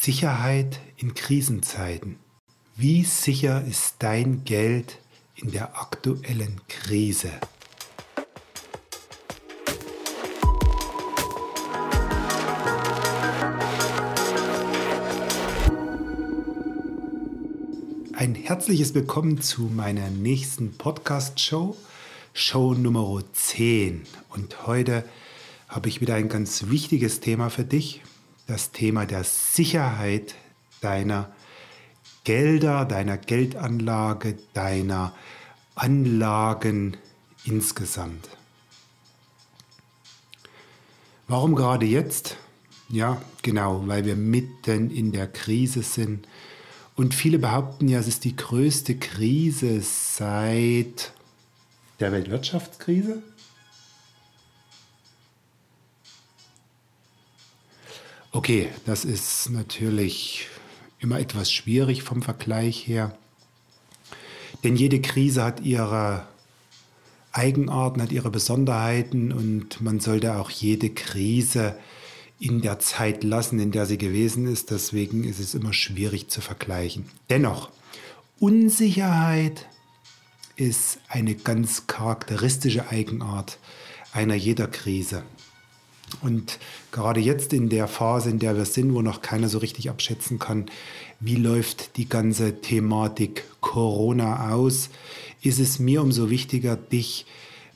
Sicherheit in Krisenzeiten. Wie sicher ist dein Geld in der aktuellen Krise? Ein herzliches Willkommen zu meiner nächsten Podcast-Show, Show Nummer 10. Und heute habe ich wieder ein ganz wichtiges Thema für dich, das Thema der Sicherheit deiner Gelder, deiner Geldanlage, deiner Anlagen insgesamt. Warum gerade jetzt? Ja, genau, weil wir mitten in der Krise sind. Und viele behaupten ja, es ist die größte Krise seit der Weltwirtschaftskrise. Okay, das ist natürlich immer etwas schwierig vom Vergleich her. Denn jede Krise hat ihre Eigenarten, hat ihre Besonderheiten und man sollte auch jede Krise in der Zeit lassen, in der sie gewesen ist. Deswegen ist es immer schwierig zu vergleichen. Dennoch, Unsicherheit ist eine ganz charakteristische Eigenart einer jeder Krise. Und gerade jetzt in der Phase, in der wir sind, wo noch keiner so richtig abschätzen kann, wie läuft die ganze Thematik Corona aus, ist es mir umso wichtiger, dich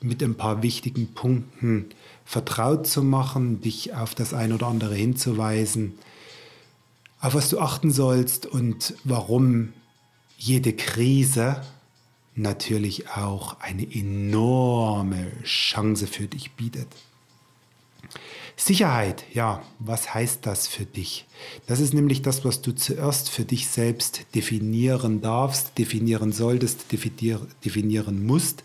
mit ein paar wichtigen Punkten vertraut zu machen, dich auf das ein oder andere hinzuweisen, auf was du achten sollst und warum jede Krise natürlich auch eine enorme Chance für dich bietet. Sicherheit, ja, was heißt das für dich? Das ist nämlich das, was du zuerst für dich selbst definieren darfst, definieren solltest, definieren musst.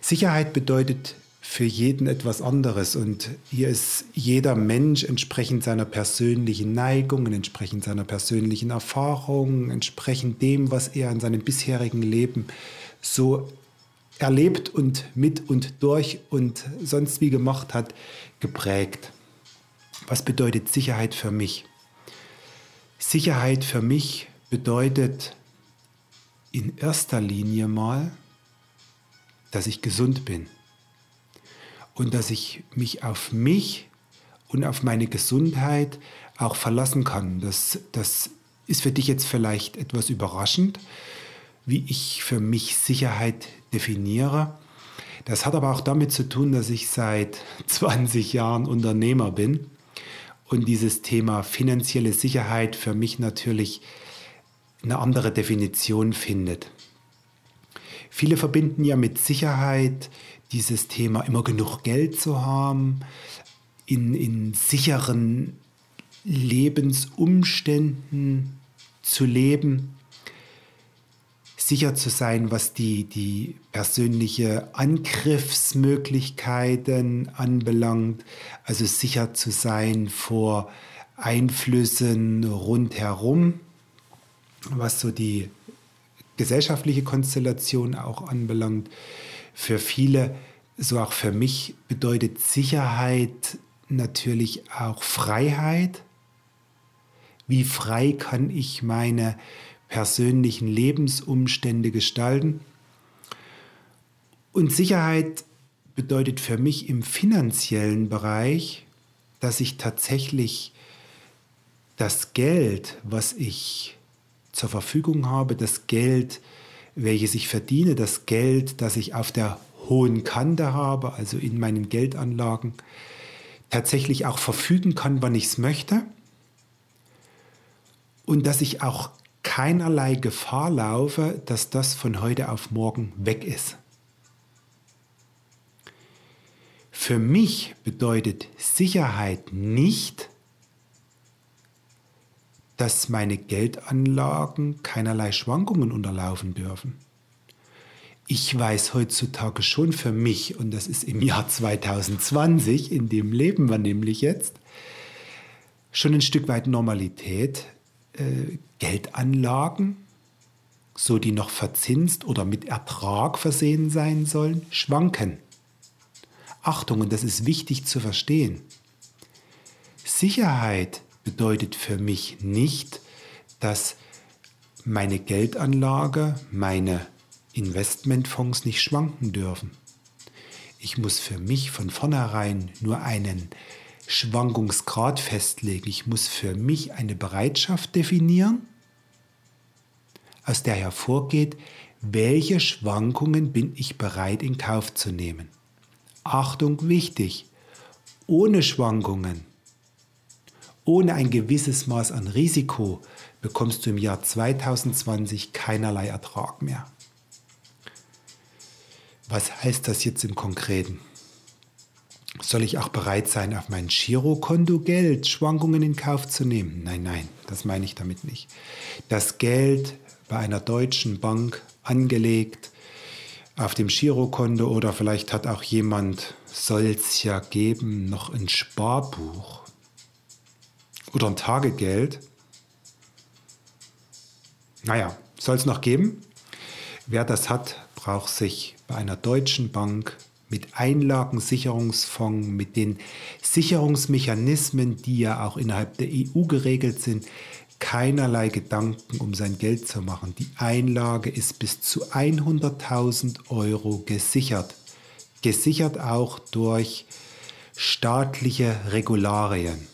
Sicherheit bedeutet für jeden etwas anderes und hier ist jeder Mensch entsprechend seiner persönlichen Neigungen, entsprechend seiner persönlichen Erfahrungen, entsprechend dem, was er in seinem bisherigen Leben so erlebt und mit und durch und sonst wie gemacht hat, geprägt. Was bedeutet Sicherheit für mich? Sicherheit für mich bedeutet in erster Linie mal, dass ich gesund bin und dass ich mich auf mich und auf meine Gesundheit auch verlassen kann. Das, das ist für dich jetzt vielleicht etwas überraschend, wie ich für mich Sicherheit definiere. Das hat aber auch damit zu tun, dass ich seit 20 Jahren Unternehmer bin und dieses Thema finanzielle Sicherheit für mich natürlich eine andere Definition findet. Viele verbinden ja mit Sicherheit dieses Thema, immer genug Geld zu haben, in, in sicheren Lebensumständen zu leben sicher zu sein, was die, die persönliche Angriffsmöglichkeiten anbelangt, also sicher zu sein vor Einflüssen rundherum, was so die gesellschaftliche Konstellation auch anbelangt. Für viele, so auch für mich, bedeutet Sicherheit natürlich auch Freiheit. Wie frei kann ich meine persönlichen Lebensumstände gestalten. Und Sicherheit bedeutet für mich im finanziellen Bereich, dass ich tatsächlich das Geld, was ich zur Verfügung habe, das Geld, welches ich verdiene, das Geld, das ich auf der hohen Kante habe, also in meinen Geldanlagen, tatsächlich auch verfügen kann, wann ich es möchte. Und dass ich auch keinerlei Gefahr laufe, dass das von heute auf morgen weg ist. Für mich bedeutet Sicherheit nicht, dass meine Geldanlagen keinerlei Schwankungen unterlaufen dürfen. Ich weiß heutzutage schon für mich, und das ist im Jahr 2020, in dem leben wir nämlich jetzt, schon ein Stück weit Normalität, äh, Geldanlagen, so die noch verzinst oder mit Ertrag versehen sein sollen, schwanken. Achtung, und das ist wichtig zu verstehen. Sicherheit bedeutet für mich nicht, dass meine Geldanlage, meine Investmentfonds nicht schwanken dürfen. Ich muss für mich von vornherein nur einen Schwankungsgrad festlegen. Ich muss für mich eine Bereitschaft definieren, aus der hervorgeht, welche Schwankungen bin ich bereit in Kauf zu nehmen. Achtung wichtig, ohne Schwankungen, ohne ein gewisses Maß an Risiko bekommst du im Jahr 2020 keinerlei Ertrag mehr. Was heißt das jetzt im Konkreten? Soll ich auch bereit sein, auf mein Girokonto Geld, Schwankungen in Kauf zu nehmen? Nein, nein, das meine ich damit nicht. Das Geld bei einer deutschen Bank angelegt, auf dem Girokonto oder vielleicht hat auch jemand, soll es ja geben, noch ein Sparbuch oder ein Tagegeld. Naja, soll es noch geben. Wer das hat, braucht sich bei einer deutschen Bank mit Einlagensicherungsfonds, mit den Sicherungsmechanismen, die ja auch innerhalb der EU geregelt sind, keinerlei Gedanken um sein Geld zu machen. Die Einlage ist bis zu 100.000 Euro gesichert. Gesichert auch durch staatliche Regularien.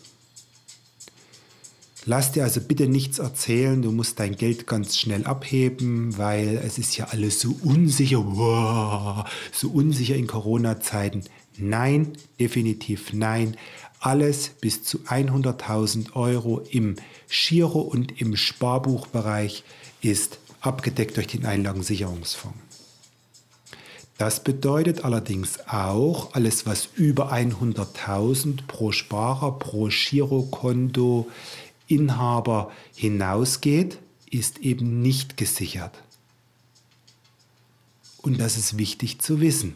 Lass dir also bitte nichts erzählen, du musst dein Geld ganz schnell abheben, weil es ist ja alles so unsicher, so unsicher in Corona-Zeiten. Nein, definitiv nein. Alles bis zu 100.000 Euro im Giro- und im Sparbuchbereich ist abgedeckt durch den Einlagensicherungsfonds. Das bedeutet allerdings auch, alles was über 100.000 pro Sparer, pro Girokonto Inhaber hinausgeht, ist eben nicht gesichert. Und das ist wichtig zu wissen.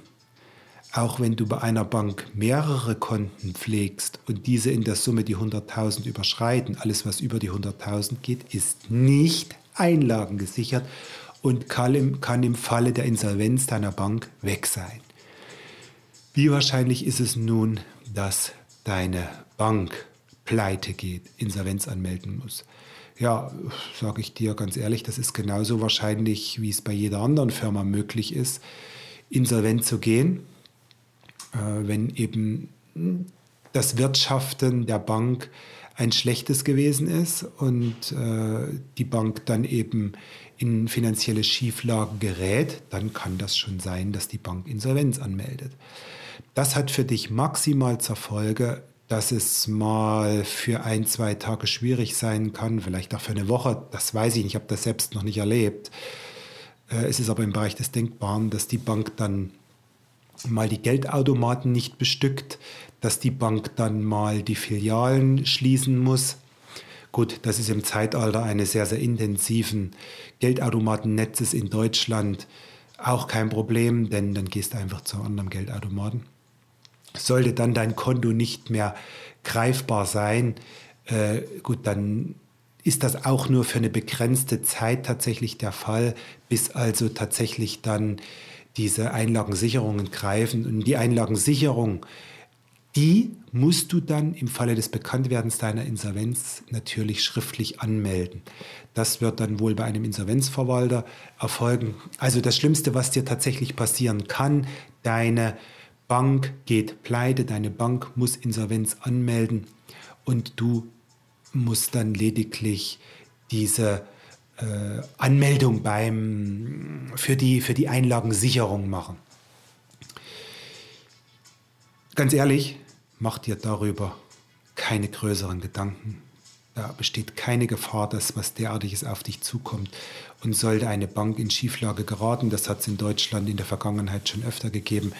Auch wenn du bei einer Bank mehrere Konten pflegst und diese in der Summe die 100.000 überschreiten, alles was über die 100.000 geht, ist nicht einlagengesichert und kann im, kann im Falle der Insolvenz deiner Bank weg sein. Wie wahrscheinlich ist es nun, dass deine Bank pleite geht, Insolvenz anmelden muss. Ja, sage ich dir ganz ehrlich, das ist genauso wahrscheinlich, wie es bei jeder anderen Firma möglich ist, insolvent zu gehen, äh, wenn eben das Wirtschaften der Bank ein schlechtes gewesen ist und äh, die Bank dann eben in finanzielle Schieflagen gerät, dann kann das schon sein, dass die Bank Insolvenz anmeldet. Das hat für dich maximal zur Folge, dass es mal für ein, zwei Tage schwierig sein kann, vielleicht auch für eine Woche, das weiß ich nicht, ich habe das selbst noch nicht erlebt. Äh, es ist aber im Bereich des Denkbaren, dass die Bank dann mal die Geldautomaten nicht bestückt, dass die Bank dann mal die Filialen schließen muss. Gut, das ist im Zeitalter eines sehr, sehr intensiven Geldautomatennetzes in Deutschland auch kein Problem, denn dann gehst du einfach zu einem anderen Geldautomaten. Sollte dann dein Konto nicht mehr greifbar sein, äh, gut, dann ist das auch nur für eine begrenzte Zeit tatsächlich der Fall, bis also tatsächlich dann diese Einlagensicherungen greifen. Und die Einlagensicherung, die musst du dann im Falle des Bekanntwerdens deiner Insolvenz natürlich schriftlich anmelden. Das wird dann wohl bei einem Insolvenzverwalter erfolgen. Also das Schlimmste, was dir tatsächlich passieren kann, deine Bank geht pleite, deine Bank muss Insolvenz anmelden und du musst dann lediglich diese äh, Anmeldung beim, für, die, für die Einlagensicherung machen. Ganz ehrlich, mach dir darüber keine größeren Gedanken. Da besteht keine Gefahr, dass was derartiges auf dich zukommt. Und sollte eine Bank in Schieflage geraten, das hat es in Deutschland in der Vergangenheit schon öfter gegeben,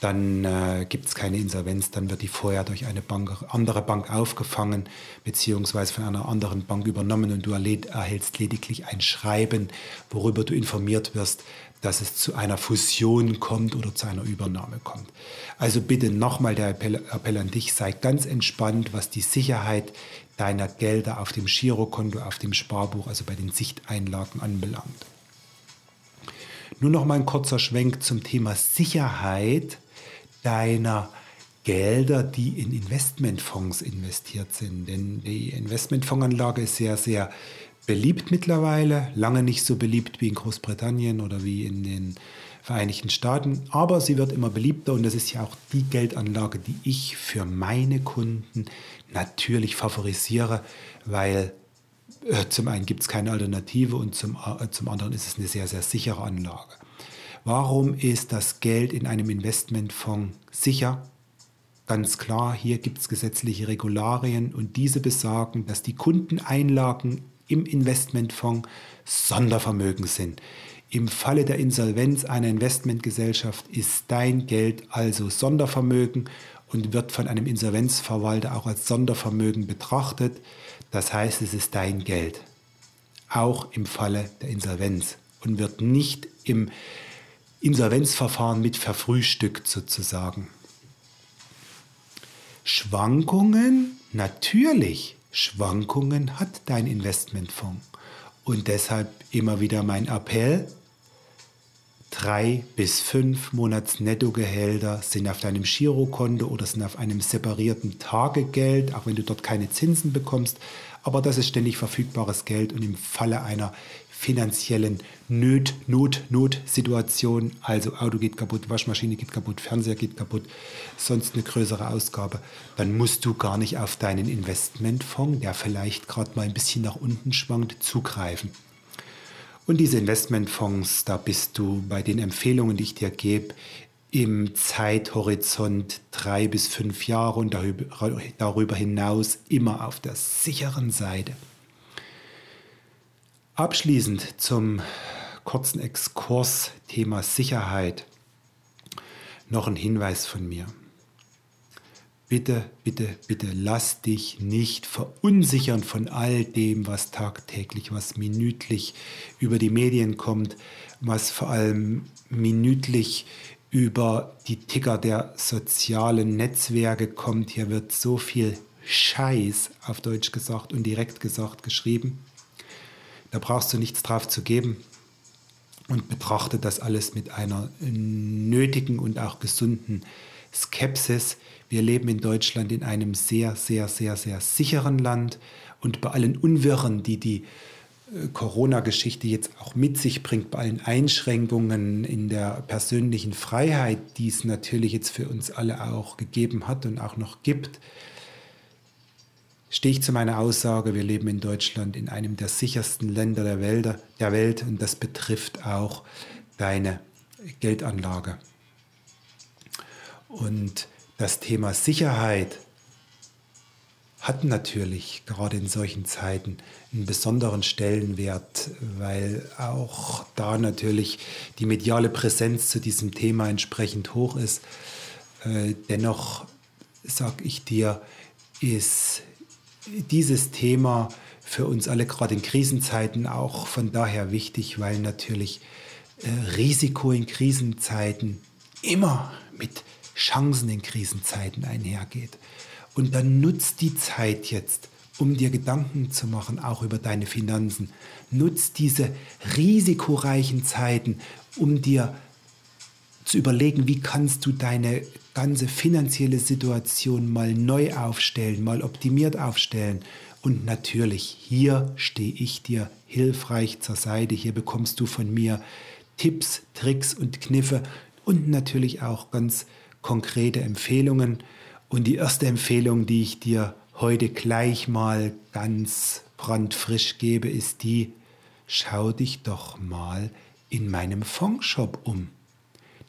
dann äh, gibt es keine Insolvenz, dann wird die vorher durch eine Bank, andere Bank aufgefangen beziehungsweise von einer anderen Bank übernommen und du erhältst lediglich ein Schreiben, worüber du informiert wirst, dass es zu einer Fusion kommt oder zu einer Übernahme kommt. Also bitte nochmal der Appell, Appell an dich, sei ganz entspannt, was die Sicherheit deiner Gelder auf dem Girokonto, auf dem Sparbuch, also bei den Sichteinlagen anbelangt. Nur noch mal ein kurzer Schwenk zum Thema Sicherheit deiner Gelder, die in Investmentfonds investiert sind. Denn die Investmentfondsanlage ist sehr, sehr beliebt mittlerweile. Lange nicht so beliebt wie in Großbritannien oder wie in den Vereinigten Staaten. Aber sie wird immer beliebter und das ist ja auch die Geldanlage, die ich für meine Kunden natürlich favorisiere, weil äh, zum einen gibt es keine Alternative und zum, äh, zum anderen ist es eine sehr, sehr sichere Anlage. Warum ist das Geld in einem Investmentfonds sicher? Ganz klar, hier gibt es gesetzliche Regularien und diese besagen, dass die Kundeneinlagen im Investmentfonds Sondervermögen sind. Im Falle der Insolvenz einer Investmentgesellschaft ist dein Geld also Sondervermögen und wird von einem Insolvenzverwalter auch als Sondervermögen betrachtet. Das heißt, es ist dein Geld, auch im Falle der Insolvenz und wird nicht im Insolvenzverfahren mit verfrühstückt sozusagen. Schwankungen, natürlich, Schwankungen hat dein Investmentfonds. Und deshalb immer wieder mein Appell, drei bis fünf Monats Nettogehälter sind auf deinem Girokonto oder sind auf einem separierten Tagegeld, auch wenn du dort keine Zinsen bekommst. Aber das ist ständig verfügbares Geld und im Falle einer finanziellen Not, Not, Notsituation, also Auto geht kaputt, Waschmaschine geht kaputt, Fernseher geht kaputt, sonst eine größere Ausgabe, dann musst du gar nicht auf deinen Investmentfonds, der vielleicht gerade mal ein bisschen nach unten schwankt, zugreifen. Und diese Investmentfonds, da bist du bei den Empfehlungen, die ich dir gebe, im Zeithorizont drei bis fünf Jahre und darüber hinaus immer auf der sicheren Seite. Abschließend zum kurzen Exkurs Thema Sicherheit noch ein Hinweis von mir. Bitte, bitte, bitte lass dich nicht verunsichern von all dem, was tagtäglich, was minütlich über die Medien kommt, was vor allem minütlich über die Ticker der sozialen Netzwerke kommt. Hier wird so viel Scheiß auf Deutsch gesagt und direkt gesagt geschrieben. Da brauchst du nichts drauf zu geben und betrachte das alles mit einer nötigen und auch gesunden Skepsis. Wir leben in Deutschland in einem sehr, sehr, sehr, sehr sicheren Land und bei allen Unwirren, die die äh, Corona-Geschichte jetzt auch mit sich bringt, bei allen Einschränkungen in der persönlichen Freiheit, die es natürlich jetzt für uns alle auch gegeben hat und auch noch gibt, stehe ich zu meiner Aussage, wir leben in Deutschland in einem der sichersten Länder der Welt, der Welt und das betrifft auch deine Geldanlage. Und das Thema Sicherheit hat natürlich gerade in solchen Zeiten einen besonderen Stellenwert, weil auch da natürlich die mediale Präsenz zu diesem Thema entsprechend hoch ist. Äh, dennoch sage ich dir, ist dieses Thema für uns alle gerade in Krisenzeiten auch von daher wichtig, weil natürlich äh, Risiko in Krisenzeiten immer mit Chancen in Krisenzeiten einhergeht. Und dann nutzt die Zeit jetzt, um dir Gedanken zu machen, auch über deine Finanzen. Nutzt diese risikoreichen Zeiten, um dir zu überlegen, wie kannst du deine ganze finanzielle Situation mal neu aufstellen, mal optimiert aufstellen. Und natürlich, hier stehe ich dir hilfreich zur Seite. Hier bekommst du von mir Tipps, Tricks und Kniffe und natürlich auch ganz konkrete Empfehlungen. Und die erste Empfehlung, die ich dir heute gleich mal ganz brandfrisch gebe, ist die, schau dich doch mal in meinem Fondshop um.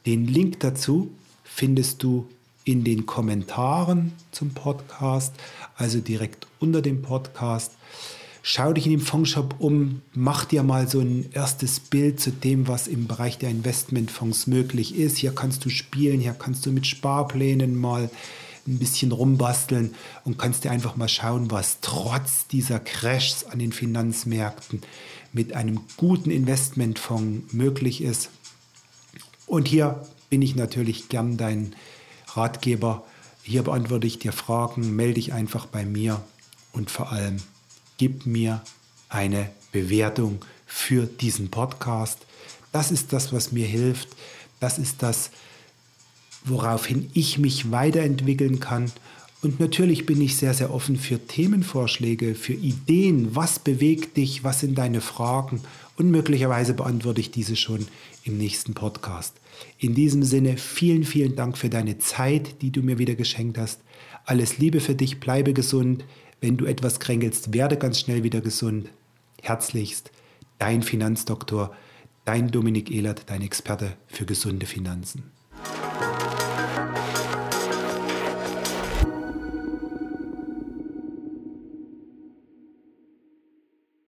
Den Link dazu findest du in den Kommentaren zum Podcast, also direkt unter dem Podcast. Schau dich in dem Fondshop um, mach dir mal so ein erstes Bild zu dem, was im Bereich der Investmentfonds möglich ist. Hier kannst du spielen, hier kannst du mit Sparplänen mal ein bisschen rumbasteln und kannst dir einfach mal schauen, was trotz dieser Crashs an den Finanzmärkten mit einem guten Investmentfonds möglich ist. Und hier bin ich natürlich gern dein Ratgeber. Hier beantworte ich dir Fragen, melde dich einfach bei mir und vor allem gib mir eine Bewertung für diesen Podcast. Das ist das, was mir hilft. Das ist das, woraufhin ich mich weiterentwickeln kann. Und natürlich bin ich sehr, sehr offen für Themenvorschläge, für Ideen. Was bewegt dich? Was sind deine Fragen? Und möglicherweise beantworte ich diese schon im nächsten Podcast. In diesem Sinne, vielen, vielen Dank für deine Zeit, die du mir wieder geschenkt hast. Alles Liebe für dich, bleibe gesund. Wenn du etwas kränkelst, werde ganz schnell wieder gesund. Herzlichst, dein Finanzdoktor, dein Dominik Ehlert, dein Experte für gesunde Finanzen.